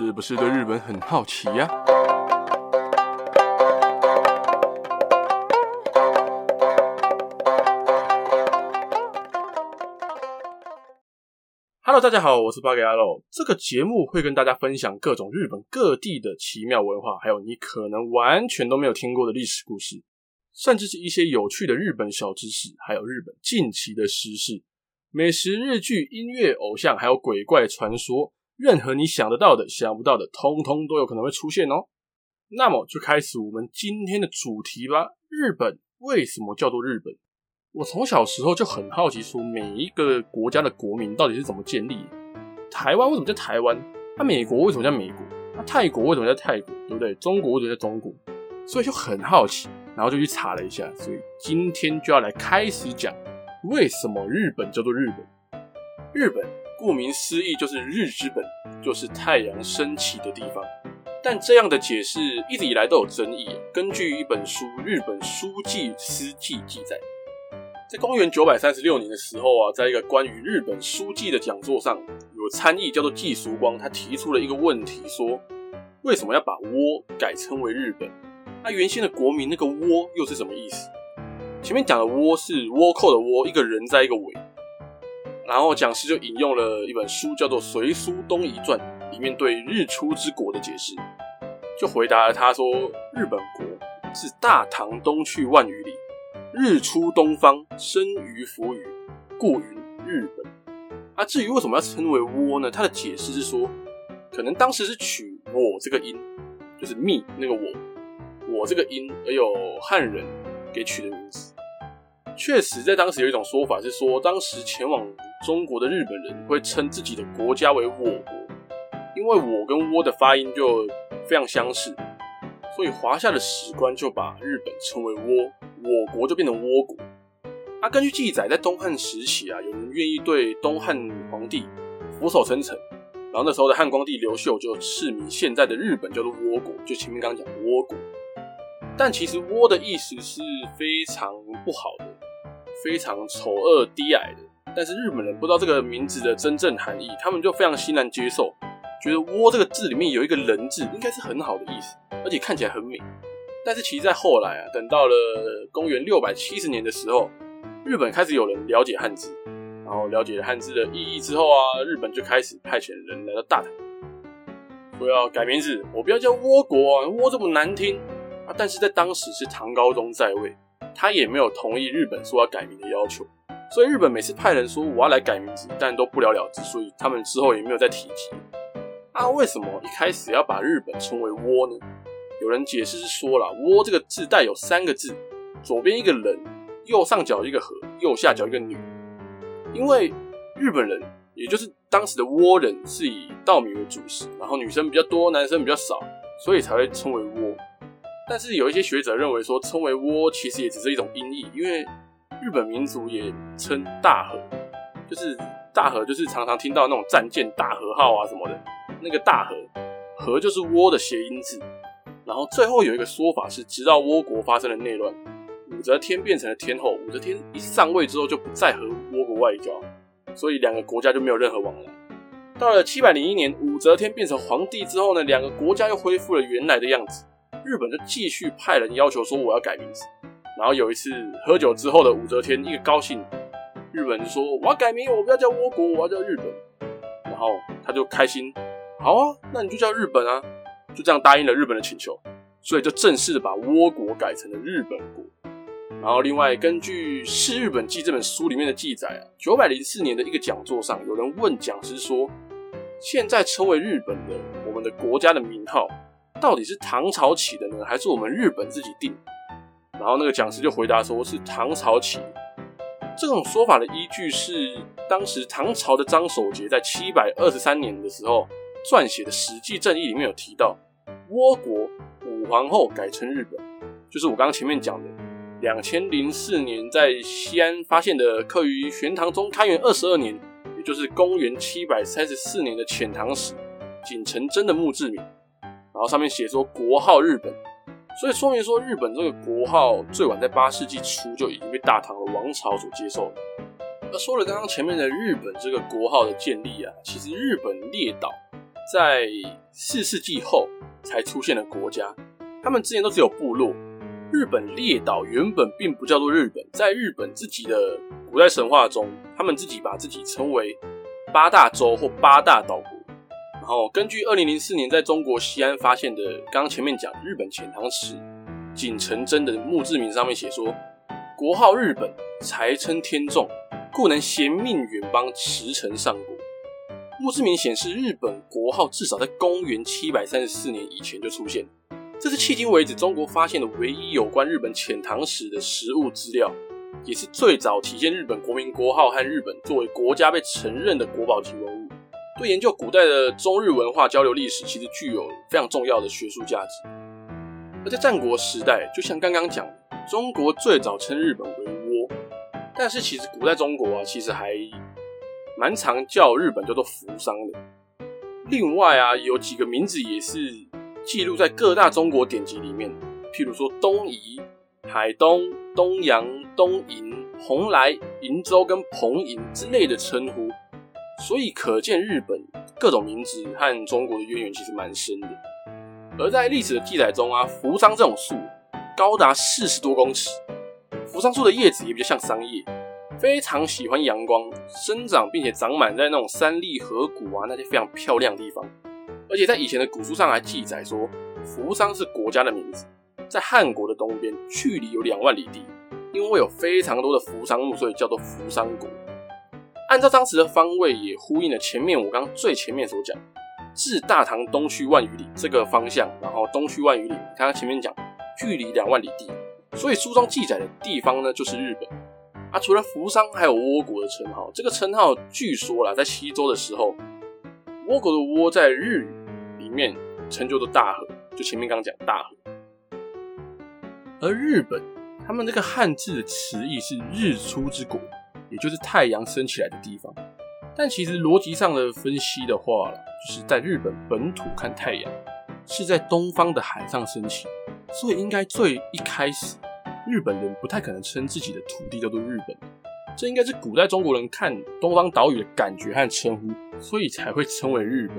是不是对日本很好奇呀？Hello，大家好，我是八格牙路。这个节目会跟大家分享各种日本各地的奇妙文化，还有你可能完全都没有听过的历史故事，甚至是一些有趣的日本小知识，还有日本近期的时事、美食、日剧、音乐、偶像，还有鬼怪传说。任何你想得到的、想不到的，通通都有可能会出现哦。那么就开始我们今天的主题吧。日本为什么叫做日本？我从小时候就很好奇，说每一个国家的国民到底是怎么建立？台湾为什么叫台湾？那美国为什么叫美国？那泰国为什么叫泰国？对不对？中国为什么叫中国？所以就很好奇，然后就去查了一下。所以今天就要来开始讲，为什么日本叫做日本？日本。顾名思义，就是日之本，就是太阳升起的地方。但这样的解释一直以来都有争议。根据一本书《日本书记司记》记载，在公元九百三十六年的时候啊，在一个关于日本书记的讲座上，有参议叫做季叔光，他提出了一个问题，说为什么要把“倭”改称为日本？那原先的国名那个“倭”又是什么意思？前面讲的“倭”是倭寇的“倭”，一个人在一个尾。然后讲师就引用了一本书，叫做《隋书东夷传》，里面对日出之国的解释，就回答了他说：“日本国是大唐东去万余里，日出东方，生于浮于，故云日本。”啊，至于为什么要称为倭呢？他的解释是说，可能当时是取我这个音，就是 me 那个我，我这个音，而有汉人给取的名字。确实，在当时有一种说法是说，当时前往。中国的日本人会称自己的国家为我国，因为我跟倭的发音就非常相似，所以华夏的史官就把日本称为倭，我国就变成倭国。啊，根据记载，在东汉时期啊，有人愿意对东汉皇帝俯首称臣，然后那时候的汉光帝刘秀就赐名现在的日本叫做倭国，就前面刚刚讲的倭国。但其实倭的意思是非常不好的，非常丑恶低矮的。但是日本人不知道这个名字的真正含义，他们就非常欣然接受，觉得“倭”这个字里面有一个人字，应该是很好的意思，而且看起来很美。但是其实在后来啊，等到了公元六百七十年的时候，日本开始有人了解汉字，然后了解了汉字的意义之后啊，日本就开始派遣人来到大唐，说要改名字，我不要叫倭国啊，倭这么难听啊。但是在当时是唐高宗在位，他也没有同意日本说要改名的要求。所以日本每次派人说我要来改名字，但都不了了之，所以他们之后也没有再提及。啊，为什么一开始要把日本称为倭呢？有人解释是说了，倭这个字带有三个字，左边一个人，右上角一个和，右下角一个女。因为日本人，也就是当时的倭人，是以稻米为主食，然后女生比较多，男生比较少，所以才会称为倭。但是有一些学者认为说，称为倭其实也只是一种音译，因为。日本民族也称大和，就是大和，就是常常听到那种战舰大和号啊什么的，那个大和，和就是倭的谐音字。然后最后有一个说法是，直到倭国发生了内乱，武则天变成了天后，武则天一上位之后就不再和倭国外交，所以两个国家就没有任何往来。到了七百零一年，武则天变成皇帝之后呢，两个国家又恢复了原来的样子，日本就继续派人要求说我要改名字。然后有一次喝酒之后的武则天一个高兴，日本就说我要改名，我不要叫倭国，我要叫日本。然后他就开心，好啊，那你就叫日本啊，就这样答应了日本的请求，所以就正式的把倭国改成了日本国。然后另外根据《是日本记》这本书里面的记载啊，九百零四年的一个讲座上，有人问讲师说，现在称为日本的我们的国家的名号，到底是唐朝起的呢，还是我们日本自己定？然后那个讲师就回答说：“是唐朝起。”这种说法的依据是当时唐朝的张守节在七百二十三年的时候撰写的《史记正义》里面有提到，倭国武皇后改称日本，就是我刚刚前面讲的两千零四年在西安发现的刻于玄堂宗开元二十二年，也就是公元七百三十四年的遣唐使景成真的墓志铭，然后上面写说国号日本。所以说明说，日本这个国号最晚在八世纪初就已经被大唐的王朝所接受了。而说了刚刚前面的日本这个国号的建立啊，其实日本列岛在四世纪后才出现的国家，他们之前都只有部落。日本列岛原本并不叫做日本，在日本自己的古代神话中，他们自己把自己称为八大洲或八大岛国。哦根据二零零四年在中国西安发现的，刚刚前面讲日本遣唐使景成真的墓志铭上面写说：“国号日本，才称天众，故能贤命远邦，驰骋上国。”墓志铭显示，日本国号至少在公元七百三十四年以前就出现。这是迄今为止中国发现的唯一有关日本遣唐使的实物资料，也是最早体现日本国民国号和日本作为国家被承认的国宝级文物。对研究古代的中日文化交流历史，其实具有非常重要的学术价值。而在战国时代，就像刚刚讲，中国最早称日本为倭，但是其实古代中国啊，其实还蛮常叫日本叫做扶桑的。另外啊，有几个名字也是。记录在各大中国典籍里面，譬如说东夷、海东、东洋、东瀛、蓬莱、瀛洲跟彭瀛之类的称呼，所以可见日本各种名字和中国的渊源其实蛮深的。而在历史的记载中啊，扶桑这种树高达四十多公尺，扶桑树的叶子也比较像桑叶，非常喜欢阳光，生长并且长满在那种山立河谷啊那些非常漂亮的地方。而且在以前的古书上还记载说，扶桑是国家的名字，在汉国的东边，距离有两万里地。因为有非常多的扶桑木，所以叫做扶桑国。按照当时的方位，也呼应了前面我刚最前面所讲，至大唐东区万余里这个方向，然后东区万余里，刚刚前面讲距离两万里地，所以书中记载的地方呢，就是日本。啊，除了扶桑，还有倭国的称号。这个称号据说啦，在西周的时候，倭国的倭在日语。里面成就的大和，就前面刚讲大和，而日本他们这个汉字的词义是日出之国，也就是太阳升起来的地方。但其实逻辑上的分析的话，就是在日本本土看太阳是在东方的海上升起，所以应该最一开始日本人不太可能称自己的土地叫做日本，这应该是古代中国人看东方岛屿的感觉和称呼，所以才会称为日本。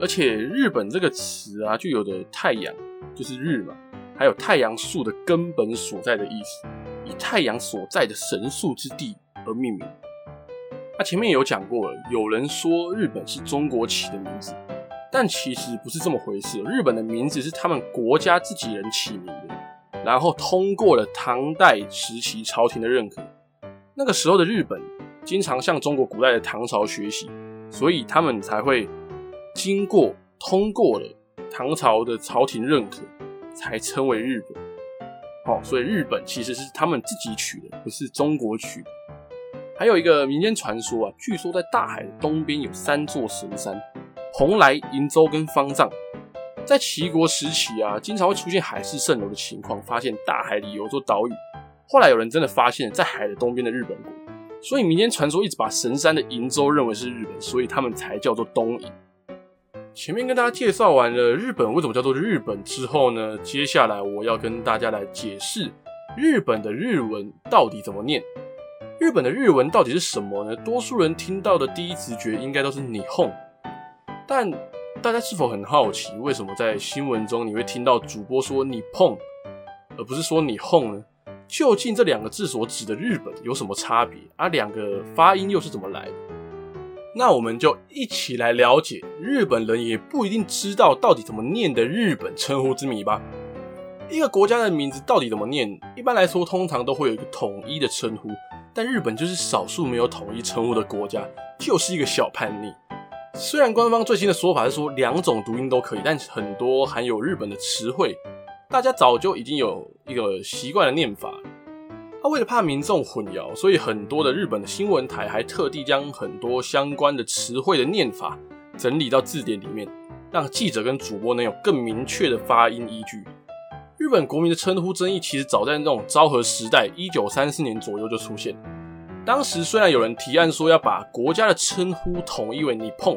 而且“日本”这个词啊，就有的太阳就是日嘛，还有太阳树的根本所在的意思，以太阳所在的神树之地而命名。那前面有讲过了，有人说日本是中国起的名字，但其实不是这么回事。日本的名字是他们国家自己人起名的，然后通过了唐代时期朝廷的认可。那个时候的日本经常向中国古代的唐朝学习，所以他们才会。经过通过了唐朝的朝廷认可，才称为日本。好，所以日本其实是他们自己取的，不是中国取的。还有一个民间传说啊，据说在大海的东边有三座神山：蓬莱、瀛洲跟方丈。在齐国时期啊，经常会出现海市蜃楼的情况，发现大海里有座岛屿。后来有人真的发现，在海的东边的日本国，所以民间传说一直把神山的瀛洲认为是日本，所以他们才叫做东瀛。前面跟大家介绍完了日本为什么叫做日本之后呢，接下来我要跟大家来解释日本的日文到底怎么念。日本的日文到底是什么呢？多数人听到的第一直觉应该都是你哄，但大家是否很好奇，为什么在新闻中你会听到主播说你碰，而不是说你哄呢？究竟这两个字所指的日本有什么差别？而、啊、两个发音又是怎么来的？那我们就一起来了解日本人也不一定知道到底怎么念的日本称呼之谜吧。一个国家的名字到底怎么念？一般来说，通常都会有一个统一的称呼，但日本就是少数没有统一称呼的国家，就是一个小叛逆。虽然官方最新的说法是说两种读音都可以，但很多含有日本的词汇，大家早就已经有一个习惯的念法。他为了怕民众混淆，所以很多的日本的新闻台还特地将很多相关的词汇的念法整理到字典里面，让记者跟主播能有更明确的发音依据。日本国民的称呼争议其实早在那种昭和时代，一九三四年左右就出现。当时虽然有人提案说要把国家的称呼统一为你碰，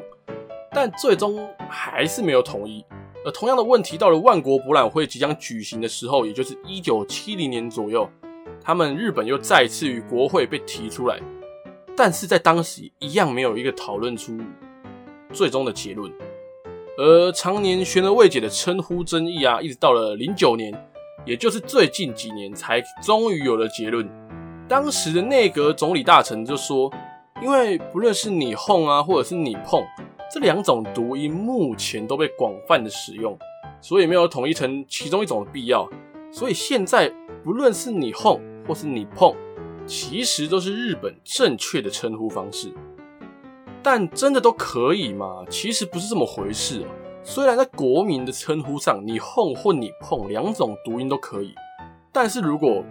但最终还是没有统一。而同样的问题到了万国博览会即将举行的时候，也就是一九七零年左右。他们日本又再次与国会被提出来，但是在当时一样没有一个讨论出最终的结论。而常年悬而未解的称呼争议啊，一直到了零九年，也就是最近几年，才终于有了结论。当时的内阁总理大臣就说，因为不论是你哄啊，或者是你碰这两种读音，目前都被广泛的使用，所以没有统一成其中一种的必要。所以现在不论是你哄或是你碰，其实都是日本正确的称呼方式。但真的都可以吗？其实不是这么回事。虽然在国民的称呼上，你哄或你碰两种读音都可以，但是如果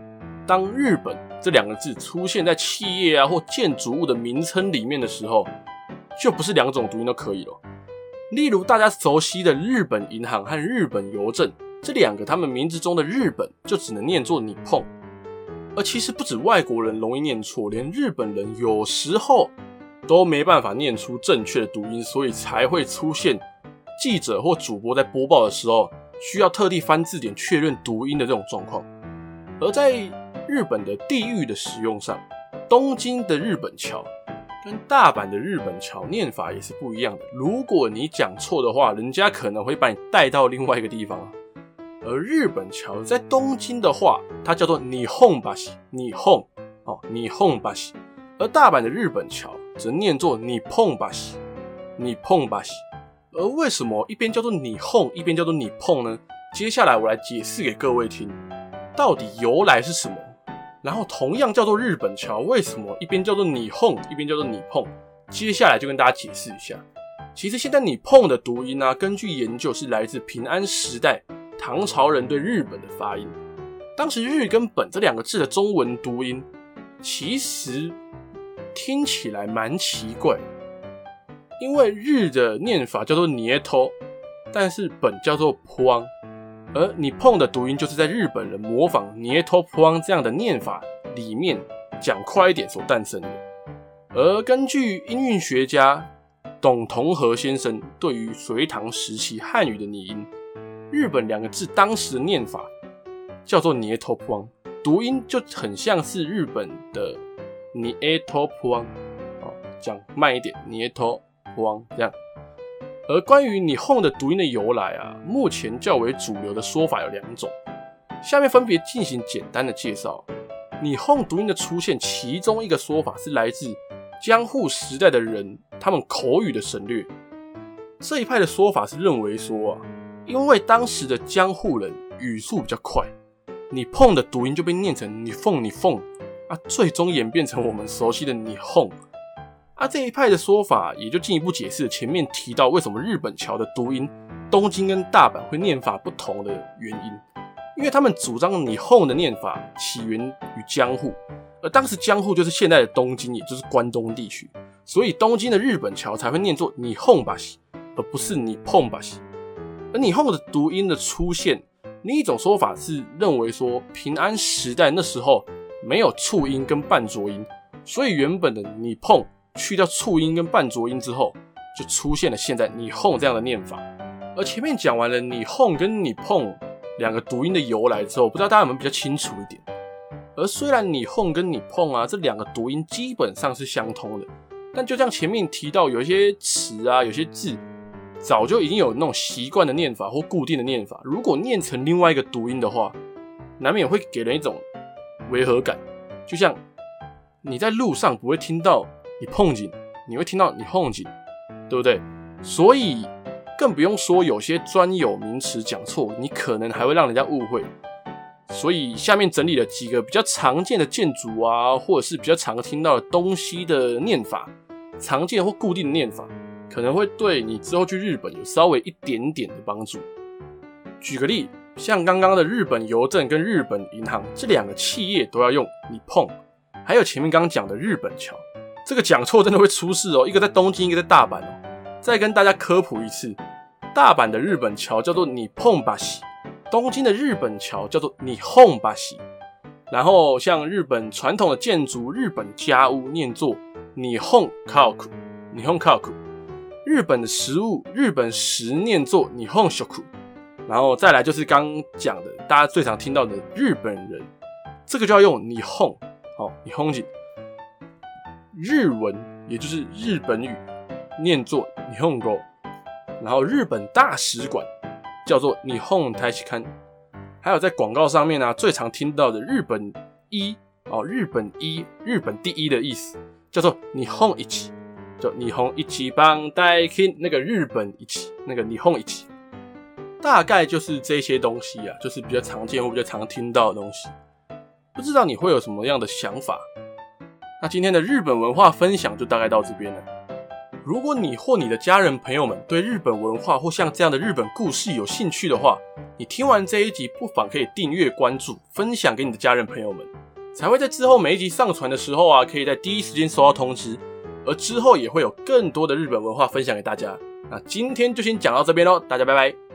当日本这两个字出现在企业啊或建筑物的名称里面的时候，就不是两种读音都可以了。例如大家熟悉的日本银行和日本邮政这两个，他们名字中的日本就只能念作你碰。而其实不止外国人容易念错，连日本人有时候都没办法念出正确的读音，所以才会出现记者或主播在播报的时候需要特地翻字典确认读音的这种状况。而在日本的地域的使用上，东京的日本桥跟大阪的日本桥念法也是不一样的。如果你讲错的话，人家可能会把你带到另外一个地方。而日本桥在东京的话，它叫做日本桥，日本哦，日本桥。而大阪的日本桥则念作你碰巴西，你碰巴西。而为什么一边叫做日本，一边叫做你碰呢？接下来我来解释给各位听。到底由来是什么？然后同样叫做日本桥，为什么一边叫做你碰，一边叫做你碰？接下来就跟大家解释一下。其实现在你碰的读音呢、啊，根据研究是来自平安时代唐朝人对日本的发音。当时日跟本这两个字的中文读音，其实听起来蛮奇怪，因为日的念法叫做捏头，但是本叫做坡。而你碰的读音就是在日本人模仿捏头碰这样的念法里面讲快一点所诞生的。而根据音韵学家董同和先生对于隋唐时期汉语的拟音，日本两个字当时的念法叫做捏头碰，读音就很像是日本的捏头碰，哦，讲慢一点捏头碰这样。而关于你哄的读音的由来啊，目前较为主流的说法有两种，下面分别进行简单的介绍。你哄读音的出现，其中一个说法是来自江户时代的人他们口语的省略。这一派的说法是认为说啊，因为当时的江户人语速比较快，你碰的读音就被念成你凤你凤啊，最终演变成我们熟悉的你哄。啊、这一派的说法也就进一步解释了前面提到为什么日本桥的读音东京跟大阪会念法不同的原因，因为他们主张你哄的念法起源于江户，而当时江户就是现在的东京，也就是关东地区，所以东京的日本桥才会念作你哄吧西，而不是你碰吧西。而你哄的读音的出现，另一种说法是认为说平安时代那时候没有促音跟半浊音，所以原本的你碰。去掉促音跟半浊音之后，就出现了现在你哄这样的念法。而前面讲完了你哄跟你碰两个读音的由来之后，不知道大家有没有比较清楚一点？而虽然你哄跟你碰啊这两个读音基本上是相通的，但就像前面提到，有一些词啊，有些字早就已经有那种习惯的念法或固定的念法，如果念成另外一个读音的话，难免会给人一种违和感。就像你在路上不会听到。你碰紧，你会听到你碰紧，对不对？所以更不用说有些专有名词讲错，你可能还会让人家误会。所以下面整理了几个比较常见的建筑啊，或者是比较常听到的东西的念法，常见或固定的念法，可能会对你之后去日本有稍微一点点的帮助。举个例，像刚刚的日本邮政跟日本银行这两个企业都要用你碰，还有前面刚刚讲的日本桥。这个讲错真的会出事哦！一个在东京，一个在大阪哦。再跟大家科普一次，大阪的日本桥叫做你碰巴西，东京的日本桥叫做日本桥。然后像日本传统的建筑，日本家屋念作日本家屋，日本家屋。日本的食物，日本食念作日本食。然后再来就是刚讲的，大家最常听到的日本人，这个就要用日本，好，日本人。日文也就是日本语，念作日本语，然后日本大使馆叫做日本大使馆，还有在广告上面呢、啊，最常听到的日本一哦，日本一，日本第一的意思叫做日本一，就霓虹一番大金那个日本一起，那个霓虹一起，大概就是这些东西啊，就是比较常见或比较常听到的东西。不知道你会有什么样的想法？那今天的日本文化分享就大概到这边了。如果你或你的家人朋友们对日本文化或像这样的日本故事有兴趣的话，你听完这一集不妨可以订阅、关注、分享给你的家人朋友们，才会在之后每一集上传的时候啊，可以在第一时间收到通知。而之后也会有更多的日本文化分享给大家。那今天就先讲到这边喽，大家拜拜。